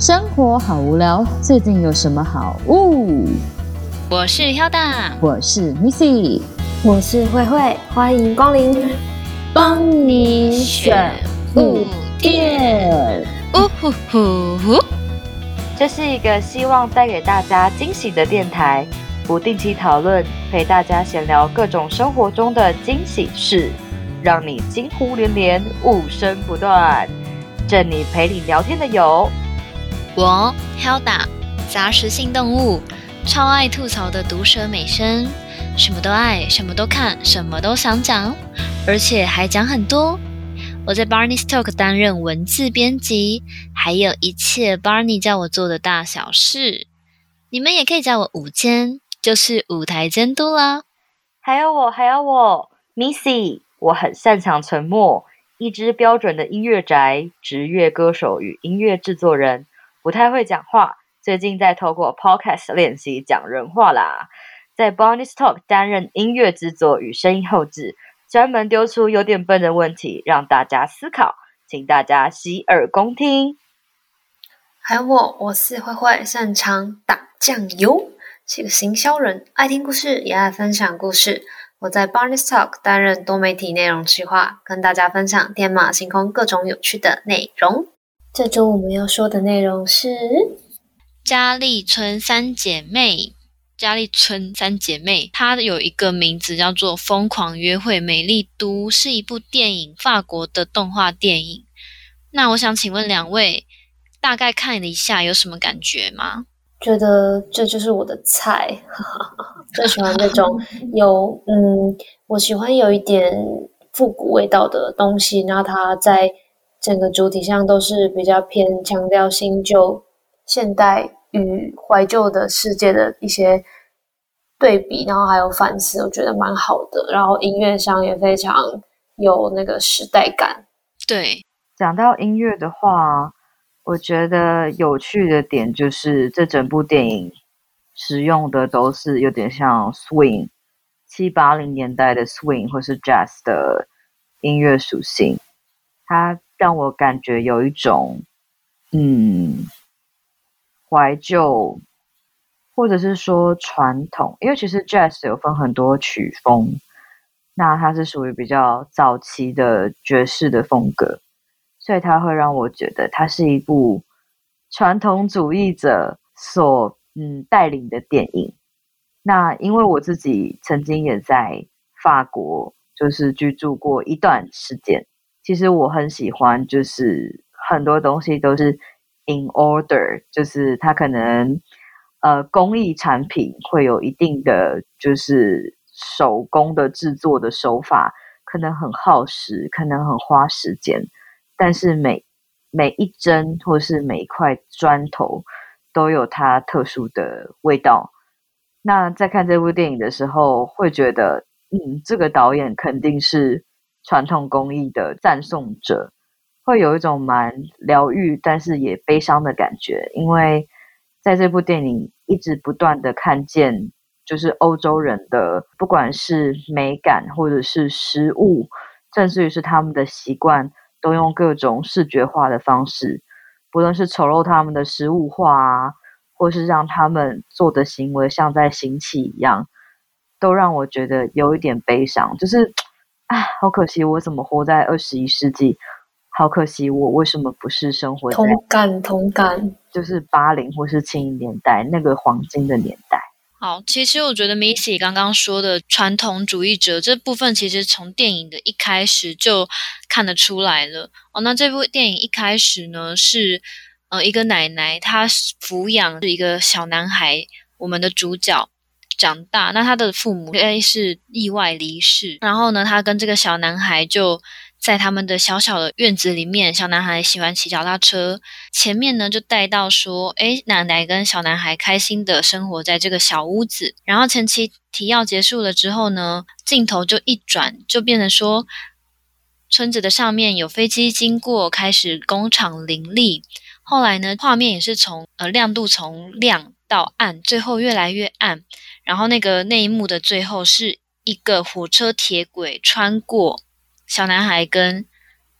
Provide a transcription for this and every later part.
生活好无聊，最近有什么好物？我是 Hilda，我是 Missy，我是慧慧，欢迎光临，帮你选物店。呜呼呼呼！这是一个希望带给大家惊喜的电台，不定期讨论，陪大家闲聊各种生活中的惊喜事，让你惊呼连连，物声不断。这里陪你聊天的有我 Hilda，杂食性动物，超爱吐槽的毒舌美声，什么都爱，什么都看，什么都想讲，而且还讲很多。我在 Barney's Talk 担任文字编辑，还有一切 Barney 叫我做的大小事。你们也可以叫我舞监，就是舞台监督啦。还有我，还有我，Missy，我很擅长沉默，一只标准的音乐宅，职业歌手与音乐制作人，不太会讲话。最近在透过 Podcast 练习讲人话啦。在 Barney's Talk 担任音乐制作与声音后制。专门丢出有点笨的问题，让大家思考，请大家洗耳恭听。还有我，我是慧慧，擅长打酱油，是个行销人，爱听故事，也爱分享故事。我在 Barney's Talk 担任多媒体内容企划，跟大家分享天马行空各种有趣的内容。这周我们要说的内容是佳丽村三姐妹。佳丽村三姐妹，它有一个名字叫做《疯狂约会美丽都》，是一部电影，法国的动画电影。那我想请问两位，大概看了一下，有什么感觉吗？觉得这就是我的菜，最喜欢那种 有嗯，我喜欢有一点复古味道的东西，然后它在整个主体上都是比较偏强调新旧、现代。与怀旧的世界的一些对比，然后还有反思，我觉得蛮好的。然后音乐上也非常有那个时代感。对，讲到音乐的话，我觉得有趣的点就是这整部电影使用的都是有点像 swing 七八零年代的 swing 或是 jazz 的音乐属性，它让我感觉有一种嗯。怀旧，或者是说传统，因为其实 Jazz 有分很多曲风，那它是属于比较早期的爵士的风格，所以它会让我觉得它是一部传统主义者所嗯带领的电影。那因为我自己曾经也在法国就是居住过一段时间，其实我很喜欢，就是很多东西都是。In order，就是它可能，呃，工艺产品会有一定的就是手工的制作的手法，可能很耗时，可能很花时间，但是每每一帧或是每一块砖头都有它特殊的味道。那在看这部电影的时候，会觉得，嗯，这个导演肯定是传统工艺的赞颂者。会有一种蛮疗愈，但是也悲伤的感觉，因为在这部电影一直不断的看见，就是欧洲人的不管是美感或者是食物，甚至于是他们的习惯，都用各种视觉化的方式，不论是丑陋他们的食物化啊，或是让他们做的行为像在行乞一样，都让我觉得有一点悲伤，就是啊，好可惜，我怎么活在二十一世纪？好可惜，我为什么不是生活在同感同感，就是八零或是七零年代那个黄金的年代。好，其实我觉得 Missy 刚刚说的传统主义者这部分，其实从电影的一开始就看得出来了。哦，那这部电影一开始呢，是呃一个奶奶，她抚养是一个小男孩，我们的主角长大，那他的父母应该是意外离世，然后呢，他跟这个小男孩就。在他们的小小的院子里面，小男孩喜欢骑脚踏车。前面呢，就带到说，诶，奶奶跟小男孩开心的生活在这个小屋子。然后前期提要结束了之后呢，镜头就一转，就变成说，村子的上面有飞机经过，开始工厂林立。后来呢，画面也是从呃亮度从亮到暗，最后越来越暗。然后那个那一幕的最后是一个火车铁轨穿过。小男孩跟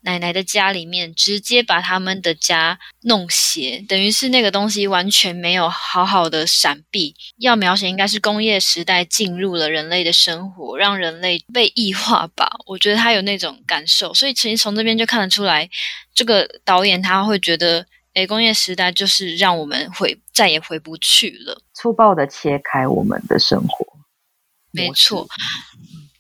奶奶的家里面，直接把他们的家弄斜，等于是那个东西完全没有好好的闪避。要描写应该是工业时代进入了人类的生活，让人类被异化吧。我觉得他有那种感受，所以其实从这边就看得出来，这个导演他会觉得。诶，工业时代就是让我们回再也回不去了，粗暴的切开我们的生活。没错，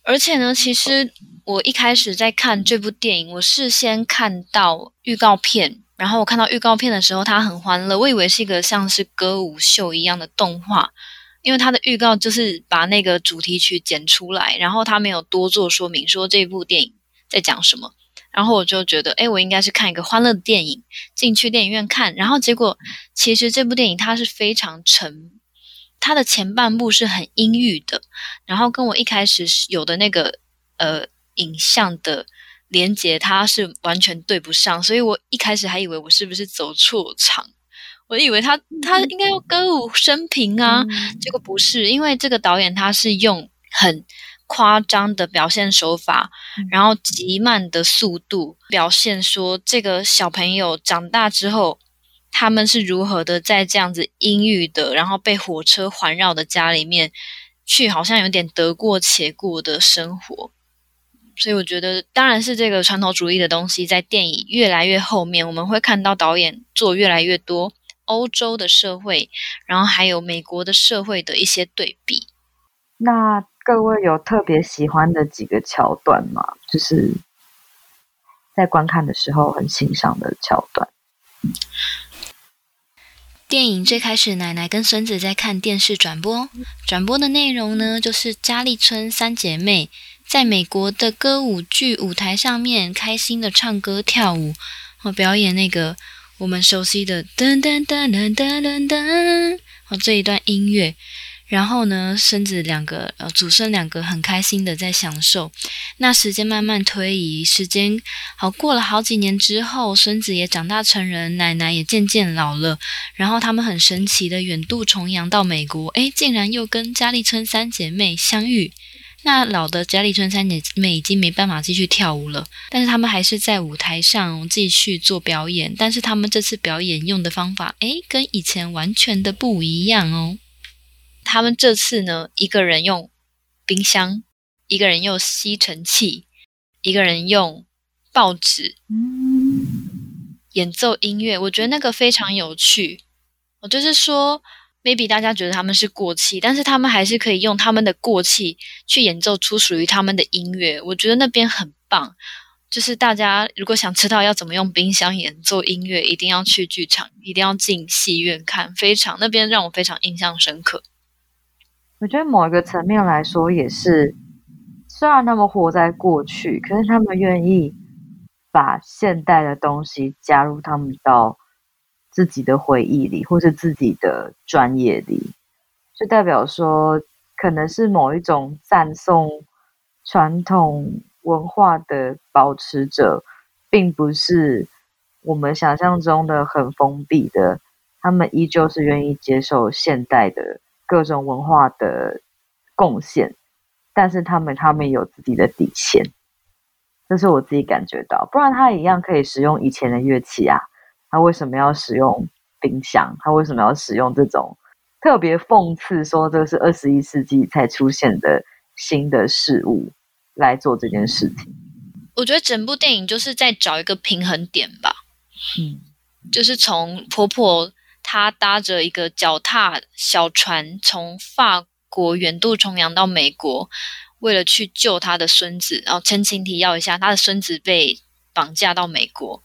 而且呢，其实我一开始在看这部电影，我是先看到预告片，然后我看到预告片的时候，它很欢乐，我以为是一个像是歌舞秀一样的动画，因为它的预告就是把那个主题曲剪出来，然后它没有多做说明，说这部电影在讲什么。然后我就觉得，哎，我应该是看一个欢乐的电影，进去电影院看。然后结果，其实这部电影它是非常沉，它的前半部是很阴郁的，然后跟我一开始有的那个呃影像的连接，它是完全对不上。所以我一开始还以为我是不是走错场，我以为他他应该要歌舞升平啊，结果不是，因为这个导演他是用很。夸张的表现手法，然后极慢的速度表现说，这个小朋友长大之后，他们是如何的在这样子阴郁的，然后被火车环绕的家里面去，好像有点得过且过的生活。所以我觉得，当然是这个传统主义的东西，在电影越来越后面，我们会看到导演做越来越多欧洲的社会，然后还有美国的社会的一些对比。那。各位有特别喜欢的几个桥段吗？就是在观看的时候很欣赏的桥段。电影最开始，奶奶跟孙子在看电视转播，转播的内容呢，就是佳丽村三姐妹在美国的歌舞剧舞台上面开心的唱歌跳舞，和表演那个我们熟悉的噔噔噔噔噔噔噔，这一段音乐。然后呢，孙子两个呃，祖孙两个很开心的在享受。那时间慢慢推移，时间好过了好几年之后，孙子也长大成人，奶奶也渐渐老了。然后他们很神奇的远渡重洋到美国，诶，竟然又跟佳丽村三姐妹相遇。那老的佳丽村三姐妹已经没办法继续跳舞了，但是他们还是在舞台上继续做表演。但是他们这次表演用的方法，诶，跟以前完全的不一样哦。他们这次呢，一个人用冰箱，一个人用吸尘器，一个人用报纸，演奏音乐。我觉得那个非常有趣。我就是说，maybe 大家觉得他们是过气，但是他们还是可以用他们的过气去演奏出属于他们的音乐。我觉得那边很棒。就是大家如果想知道要怎么用冰箱演奏音乐，一定要去剧场，一定要进戏院看。非常那边让我非常印象深刻。我觉得某一个层面来说，也是虽然他们活在过去，可是他们愿意把现代的东西加入他们到自己的回忆里，或是自己的专业里，就代表说，可能是某一种赞颂传统文化的保持者，并不是我们想象中的很封闭的，他们依旧是愿意接受现代的。各种文化的贡献，但是他们他们有自己的底线，这是我自己感觉到。不然他一样可以使用以前的乐器啊，他为什么要使用冰箱？他为什么要使用这种特别讽刺说这是二十一世纪才出现的新的事物来做这件事情？我觉得整部电影就是在找一个平衡点吧。嗯，就是从婆婆。他搭着一个脚踏小船，从法国远渡重洋到美国，为了去救他的孙子。然后前情提要一下，他的孙子被绑架到美国。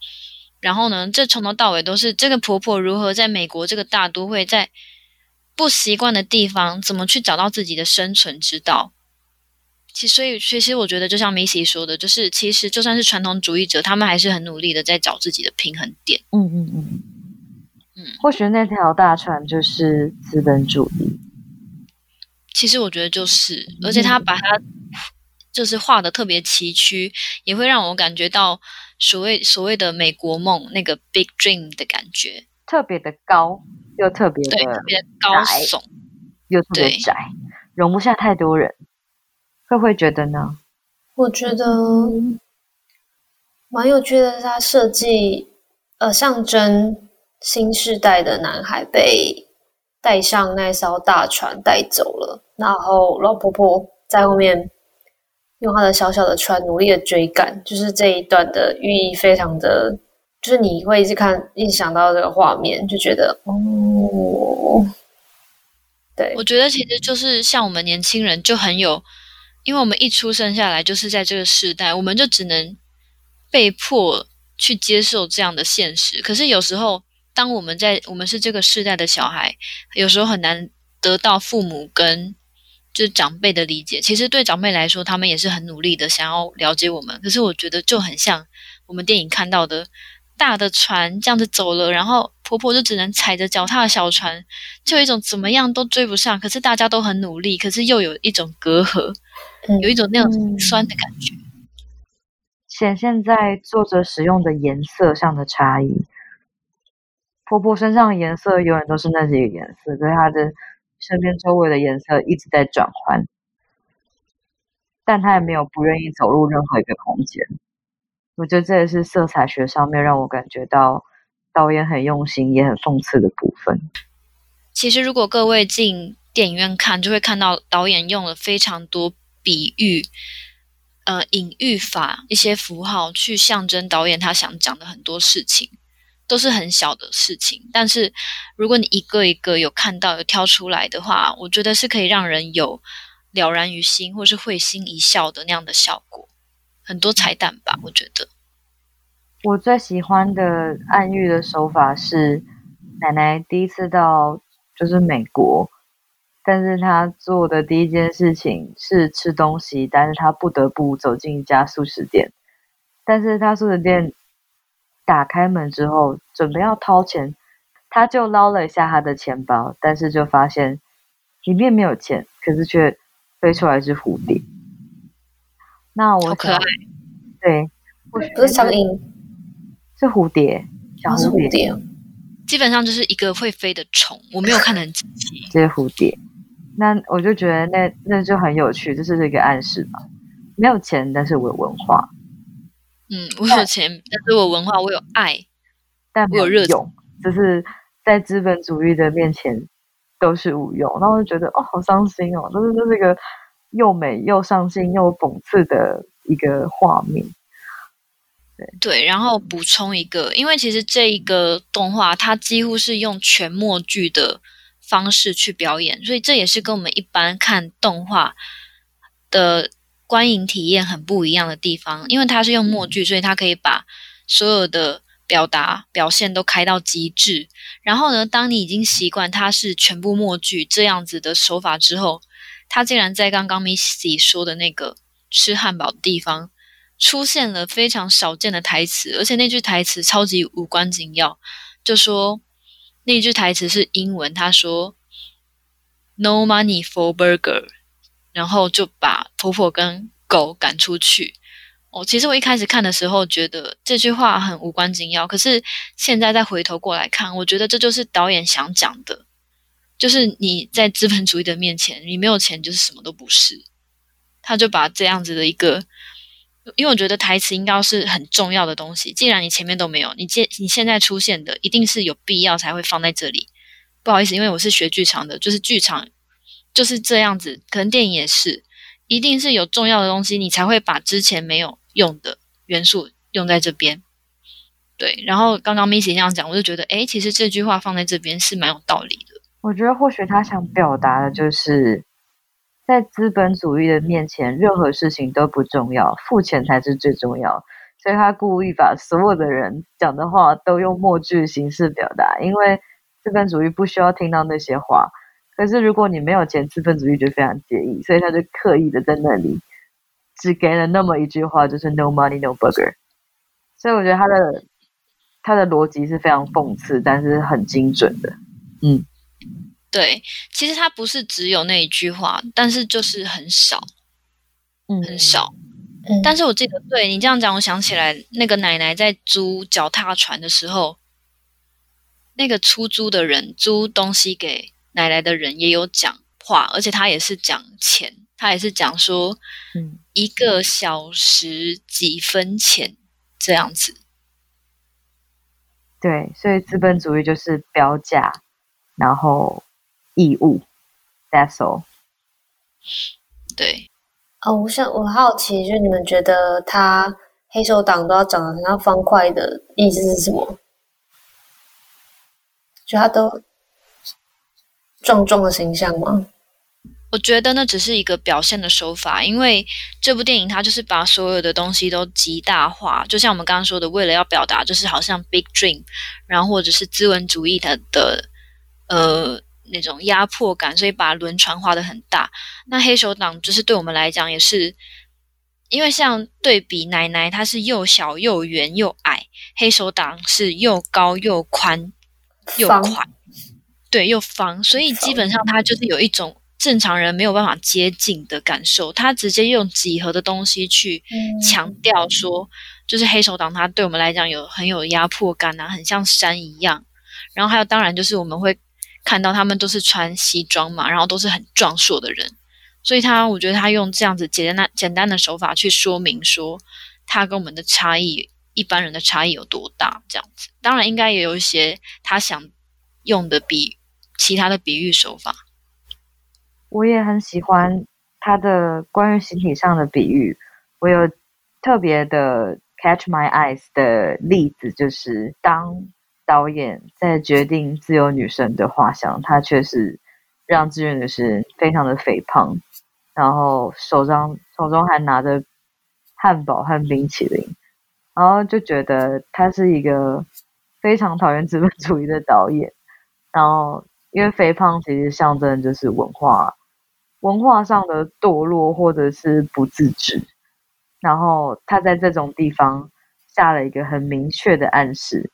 然后呢，这从头到尾都是这个婆婆如何在美国这个大都会，在不习惯的地方，怎么去找到自己的生存之道。其实，所以其实我觉得，就像 Missy 说的，就是其实就算是传统主义者，他们还是很努力的在找自己的平衡点。嗯嗯嗯。或许那条大船就是资本主义。其实我觉得就是，而且他把它就是画的特别崎岖，也会让我感觉到所谓所谓的美国梦那个 big dream 的感觉，特别的高又特别的对，特别的高耸又特别窄，容不下太多人。会不会觉得呢？我觉得。蛮有趣的是，他设计呃象征新时代的男孩被带上那艘大船带走了，然后老婆婆在后面用她的小小的船努力的追赶，就是这一段的寓意非常的，就是你会一直看，一直想到这个画面，就觉得哦，对，我觉得其实就是像我们年轻人就很有，因为我们一出生下来就是在这个时代，我们就只能。被迫去接受这样的现实，可是有时候，当我们在我们是这个世代的小孩，有时候很难得到父母跟就是长辈的理解。其实对长辈来说，他们也是很努力的想要了解我们。可是我觉得就很像我们电影看到的，大的船这样子走了，然后婆婆就只能踩着脚踏的小船，就有一种怎么样都追不上。可是大家都很努力，可是又有一种隔阂，有一种那种酸的感觉。显现在作者使用的颜色上的差异。婆婆身上的颜色永远都是那几个颜色，所以她的身边周围的颜色一直在转换，但她也没有不愿意走入任何一个空间。我觉得这也是色彩学上面让我感觉到导演很用心也很讽刺的部分。其实，如果各位进电影院看，就会看到导演用了非常多比喻。呃，隐喻法一些符号去象征导演他想讲的很多事情，都是很小的事情。但是如果你一个一个有看到有挑出来的话，我觉得是可以让人有了然于心，或是会心一笑的那样的效果。很多彩蛋吧，我觉得。我最喜欢的暗喻的手法是奶奶第一次到就是美国。但是她做的第一件事情是吃东西，但是她不得不走进一家素食店。但是她素食店打开门之后，准备要掏钱，他就捞了一下他的钱包，但是就发现里面没有钱，可是却飞出来一只蝴蝶。那我可爱，对，不是苍蝇，是蝴蝶，小蝴蝶，基本上就是一个会飞的虫，我没有看得很仔细，这是蝴蝶。那我就觉得那那就很有趣，这是一个暗示嘛。没有钱，但是我有文化。嗯，我有钱，但是我文化，我有爱，但没有热情，就是在资本主义的面前都是无用。然后我就觉得哦，好伤心哦，就是这是一个又美又伤心又讽刺的一个画面。对对，然后补充一个，因为其实这一个动画它几乎是用全默剧的。方式去表演，所以这也是跟我们一般看动画的观影体验很不一样的地方。因为它是用默剧，所以它可以把所有的表达表现都开到极致。然后呢，当你已经习惯它是全部默剧这样子的手法之后，它竟然在刚刚 Missy 说的那个吃汉堡的地方出现了非常少见的台词，而且那句台词超级无关紧要，就说。那句台词是英文，他说 “No money for burger”，然后就把婆婆跟狗赶出去。哦，其实我一开始看的时候觉得这句话很无关紧要，可是现在再回头过来看，我觉得这就是导演想讲的，就是你在资本主义的面前，你没有钱就是什么都不是。他就把这样子的一个。因为我觉得台词应该是很重要的东西，既然你前面都没有，你现你现在出现的一定是有必要才会放在这里。不好意思，因为我是学剧场的，就是剧场就是这样子，可能电影也是，一定是有重要的东西，你才会把之前没有用的元素用在这边。对，然后刚刚 Missy 这样讲，我就觉得，诶，其实这句话放在这边是蛮有道理的。我觉得或许他想表达的就是。在资本主义的面前，任何事情都不重要，付钱才是最重要。所以他故意把所有的人讲的话都用默剧形式表达，因为资本主义不需要听到那些话。可是如果你没有钱，资本主义就非常介意，所以他就刻意的在那里只给了那么一句话，就是 “No money, no burger”。所以我觉得他的他的逻辑是非常讽刺，但是很精准的。嗯。对，其实他不是只有那一句话，但是就是很少，嗯，很少。嗯，但是我记得，对你这样讲，我想起来，那个奶奶在租脚踏船的时候，那个出租的人租东西给奶奶的人也有讲话，而且他也是讲钱，他也是讲说，嗯，一个小时几分钱这样子。对，所以资本主义就是标价，然后义务，That's all。对。哦，我想我好奇，就是你们觉得他黑手党都要长得很像方块的意思是什么？就他都壮壮的形象吗？我觉得那只是一个表现的手法，因为这部电影它就是把所有的东西都极大化，就像我们刚刚说的，为了要表达就是好像 big dream，然后或者是资本主义它的呃那种压迫感，所以把轮船画的很大。那黑手党就是对我们来讲也是，因为像对比奶奶，她是又小又圆又矮，黑手党是又高又宽又宽，对，又方，所以基本上它就是有一种。正常人没有办法接近的感受，他直接用几何的东西去强调说，就是黑手党，他对我们来讲有很有压迫感啊，很像山一样。然后还有，当然就是我们会看到他们都是穿西装嘛，然后都是很壮硕的人，所以他我觉得他用这样子简单简单的手法去说明说，他跟我们的差异，一般人的差异有多大，这样子。当然应该也有一些他想用的比其他的比喻手法。我也很喜欢他的关于形体上的比喻。我有特别的 catch my eyes 的例子，就是当导演在决定自由女神的画像，他却是让自由女神非常的肥胖，然后手上手中还拿着汉堡和冰淇淋，然后就觉得他是一个非常讨厌资本主义的导演。然后因为肥胖其实象征就是文化。文化上的堕落或者是不自知，然后他在这种地方下了一个很明确的暗示，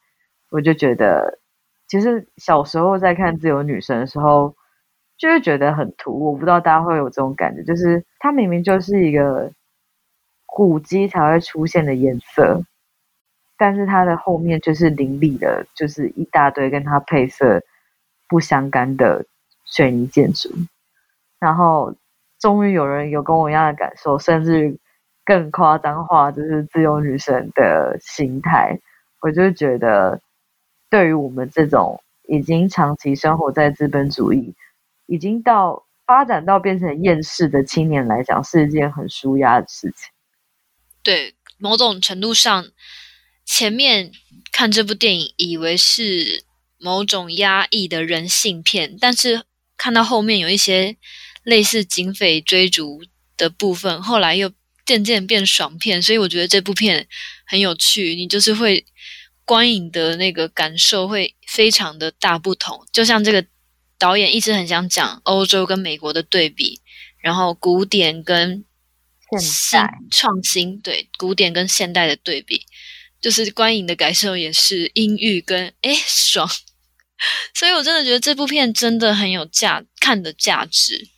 我就觉得，其实小时候在看《自由女神》的时候，就会觉得很突兀。我不知道大家会有这种感觉，就是它明明就是一个古迹才会出现的颜色，但是它的后面就是林立的，就是一大堆跟它配色不相干的水泥建筑。然后，终于有人有跟我一样的感受，甚至更夸张化，就是自由女神的心态。我就觉得，对于我们这种已经长期生活在资本主义，已经到发展到变成厌世的青年来讲，是一件很舒压的事情。对，某种程度上，前面看这部电影以为是某种压抑的人性片，但是看到后面有一些。类似警匪追逐的部分，后来又渐渐变爽片，所以我觉得这部片很有趣。你就是会观影的那个感受会非常的大不同。就像这个导演一直很想讲欧洲跟美国的对比，然后古典跟现代创新，对古典跟现代的对比，就是观影的感受也是阴郁跟哎爽。所以我真的觉得这部片真的很有价看的价值。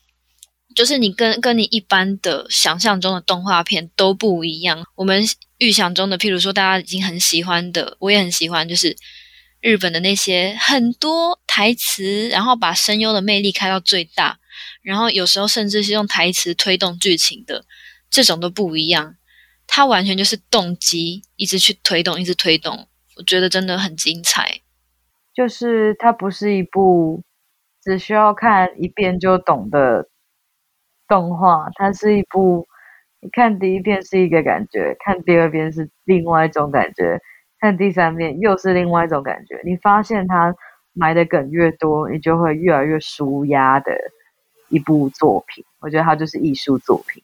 就是你跟跟你一般的想象中的动画片都不一样。我们预想中的，譬如说大家已经很喜欢的，我也很喜欢，就是日本的那些很多台词，然后把声优的魅力开到最大，然后有时候甚至是用台词推动剧情的，这种都不一样。它完全就是动机一直去推动，一直推动，我觉得真的很精彩。就是它不是一部只需要看一遍就懂的。动画，它是一部，你看第一遍是一个感觉，看第二遍是另外一种感觉，看第三遍又是另外一种感觉。你发现它埋的梗越多，你就会越来越舒压的一部作品。我觉得它就是艺术作品。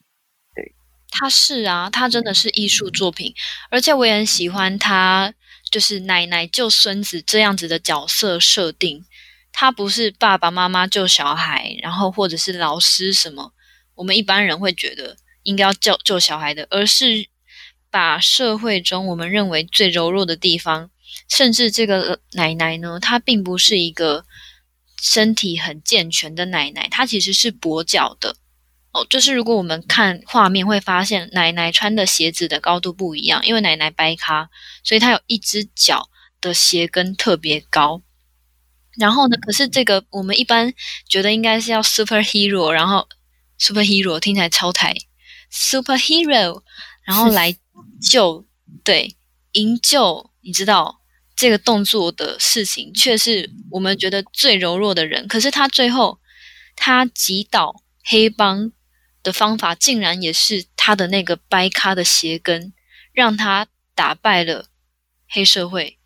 对，它是啊，它真的是艺术作品，而且我也很喜欢它，就是奶奶救孙子这样子的角色设定。他不是爸爸妈妈救小孩，然后或者是老师什么。我们一般人会觉得应该要救救小孩的，而是把社会中我们认为最柔弱的地方，甚至这个奶奶呢，她并不是一个身体很健全的奶奶，她其实是跛脚的哦。就是如果我们看画面会发现，奶奶穿的鞋子的高度不一样，因为奶奶掰咖，所以她有一只脚的鞋跟特别高。然后呢，可是这个我们一般觉得应该是要 superhero，然后。Superhero 听起来超台，Superhero，然后来救，对，营救，你知道这个动作的事情，却是我们觉得最柔弱的人。可是他最后，他击倒黑帮的方法，竟然也是他的那个掰咖的鞋跟，让他打败了黑社会。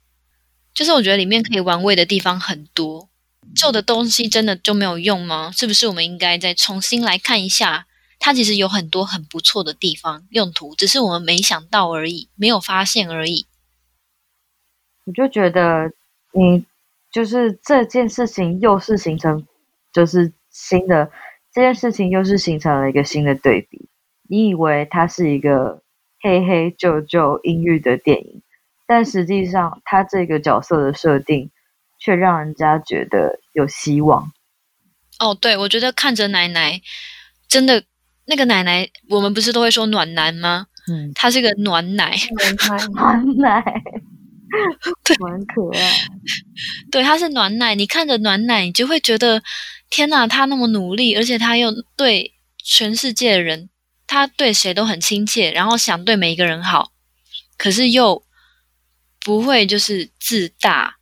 就是我觉得里面可以玩味的地方很多。旧的东西真的就没有用吗？是不是我们应该再重新来看一下？它其实有很多很不错的地方，用途只是我们没想到而已，没有发现而已。我就觉得，你就是这件事情又是形成，就是新的这件事情又是形成了一个新的对比。你以为它是一个黑黑旧旧阴郁的电影，但实际上它这个角色的设定。却让人家觉得有希望。哦，对，我觉得看着奶奶，真的那个奶奶，我们不是都会说暖男吗？嗯，她是个暖奶，暖奶，暖奶，对，很可爱。对，他是暖奶，你看着暖奶，你就会觉得天哪，他那么努力，而且他又对全世界的人，他对谁都很亲切，然后想对每一个人好，可是又不会就是自大。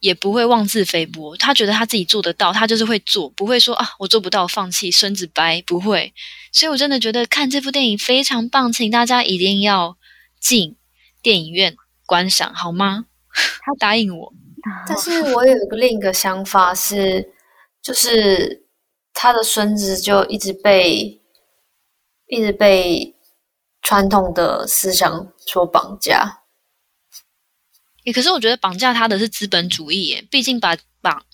也不会妄自菲薄，他觉得他自己做得到，他就是会做，不会说啊，我做不到，放弃，孙子掰，不会。所以我真的觉得看这部电影非常棒，请大家一定要进电影院观赏，好吗？他 答应我，但是我有一个另一个想法是，就是他的孙子就一直被一直被传统的思想所绑架。可是我觉得绑架他的是资本主义耶，毕竟把绑，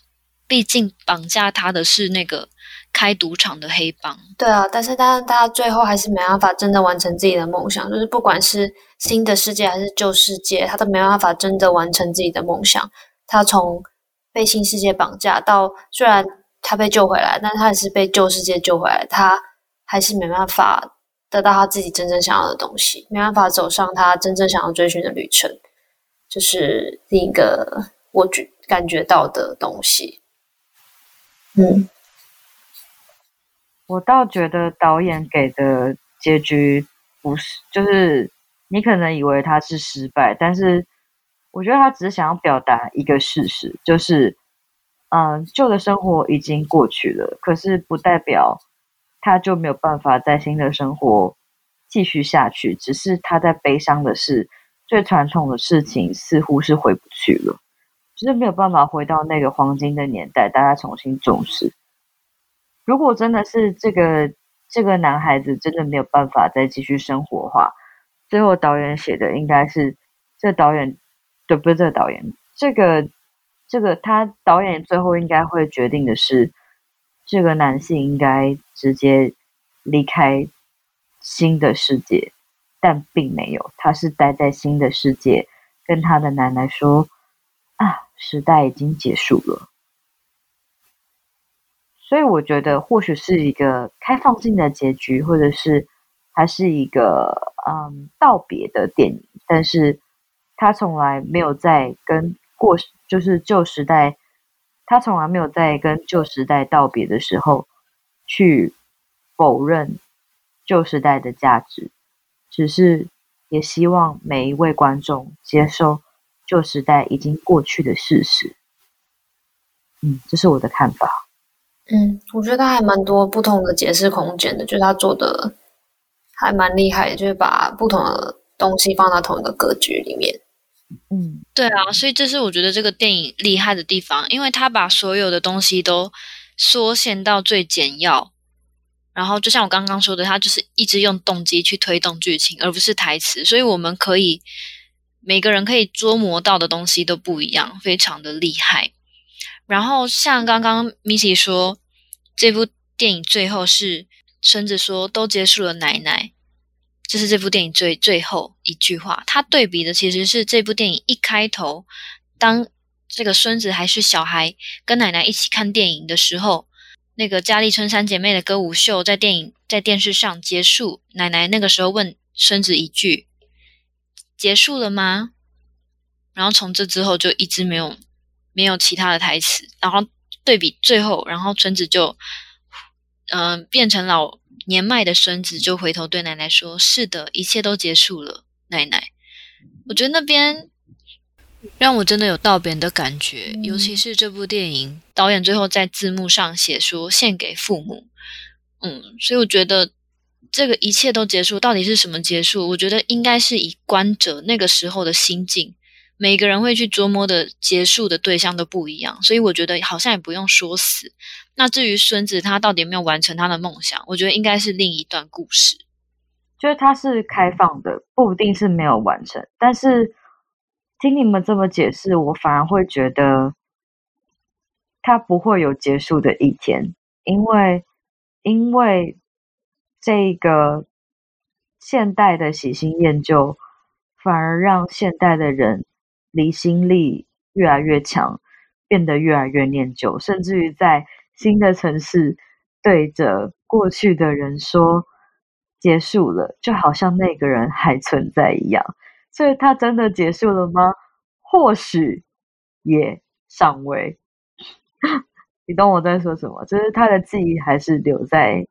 毕竟绑架他的是那个开赌场的黑帮。对啊，但是但是他最后还是没办法真的完成自己的梦想，就是不管是新的世界还是旧世界，他都没办法真的完成自己的梦想。他从被新世界绑架到虽然他被救回来，但他也是被旧世界救回来，他还是没办法得到他自己真正想要的东西，没办法走上他真正想要追寻的旅程。就是另一个我觉感觉到的东西，嗯，我倒觉得导演给的结局不是，就是你可能以为他是失败，但是我觉得他只是想要表达一个事实，就是，嗯，旧的生活已经过去了，可是不代表他就没有办法在新的生活继续下去，只是他在悲伤的是。最传统的事情似乎是回不去了，就是没有办法回到那个黄金的年代，大家重新重视。如果真的是这个这个男孩子真的没有办法再继续生活的话，最后导演写的应该是这导演，对，不是这个导演，这个这个他导演最后应该会决定的是，这个男性应该直接离开新的世界。但并没有，他是待在新的世界，跟他的奶奶说：“啊，时代已经结束了。”所以我觉得，或许是一个开放性的结局，或者是它是一个嗯道别的电影。但是，他从来没有在跟过就是旧时代，他从来没有在跟旧时代道别的时候去否认旧时代的价值。只是也希望每一位观众接受旧时代已经过去的事实。嗯，这是我的看法。嗯，我觉得他还蛮多不同的解释空间的，就是他做的还蛮厉害，就是把不同的东西放到同一个格局里面。嗯，对啊，所以这是我觉得这个电影厉害的地方，因为他把所有的东西都缩限到最简要。然后，就像我刚刚说的，他就是一直用动机去推动剧情，而不是台词，所以我们可以每个人可以捉摸到的东西都不一样，非常的厉害。然后，像刚刚 Missy 说，这部电影最后是孙子说都结束了，奶奶，这是这部电影最最后一句话。他对比的其实是这部电影一开头，当这个孙子还是小孩，跟奶奶一起看电影的时候。那个嘉丽春三姐妹的歌舞秀在电影在电视上结束，奶奶那个时候问孙子一句：“结束了吗？”然后从这之后就一直没有没有其他的台词，然后对比最后，然后村子就嗯、呃、变成老年迈的孙子，就回头对奶奶说：“是的，一切都结束了，奶奶。”我觉得那边让我真的有道别的感觉，嗯、尤其是这部电影导演最后在字幕上写说献给父母，嗯，所以我觉得这个一切都结束，到底是什么结束？我觉得应该是以观者那个时候的心境，每个人会去琢磨的结束的对象都不一样，所以我觉得好像也不用说死。那至于孙子他到底有没有完成他的梦想，我觉得应该是另一段故事。就是他是开放的，不一定是没有完成。但是听你们这么解释，我反而会觉得他不会有结束的一天，因为因为这个现代的喜新厌旧，反而让现代的人离心力越来越强，变得越来越念旧，甚至于在新的城市对着过去的人说。结束了，就好像那个人还存在一样，所以他真的结束了吗？或许也尚未。你懂我在说什么？就是他的记忆还是留在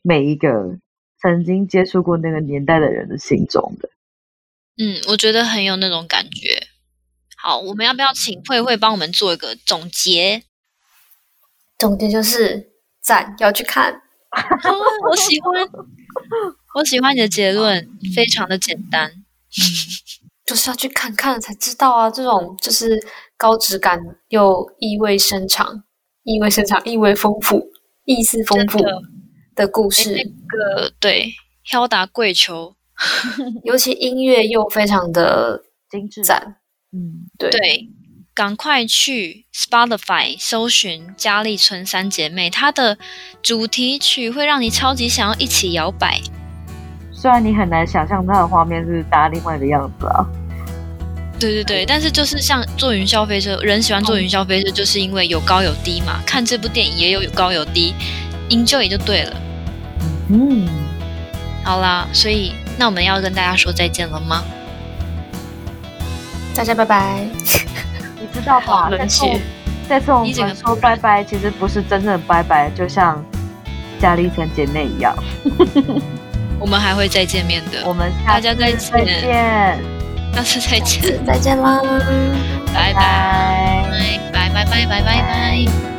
每一个曾经接触过那个年代的人的心中的。嗯，我觉得很有那种感觉。好，我们要不要请慧慧帮我们做一个总结？总结就是赞，要去看。我喜欢，我喜欢你的结论，非常的简单。嗯，就是要去看看了才知道啊，这种就是高质感又意味深长、意味深长、意味丰富、意思丰富的故事。那个对，飘达跪求，尤其音乐又非常的精致赞。嗯，对。对赶快去 Spotify 搜寻《佳丽村三姐妹》，它的主题曲会让你超级想要一起摇摆。虽然你很难想象它的画面是大家另外的样子啊。对对对，但是就是像坐云霄飞车，人喜欢坐云霄飞车，就是因为有高有低嘛。看这部电影也有有高有低，enjoy 就对了。嗯，好啦，所以那我们要跟大家说再见了吗？大家拜拜。你知道吧？这次，这次我们说拜拜，其实不是真正的拜拜，就像佳丽成姐妹一样。我们还会再见面的。我们大家再见，下次再见，再见啦，拜拜，拜拜拜拜拜拜拜。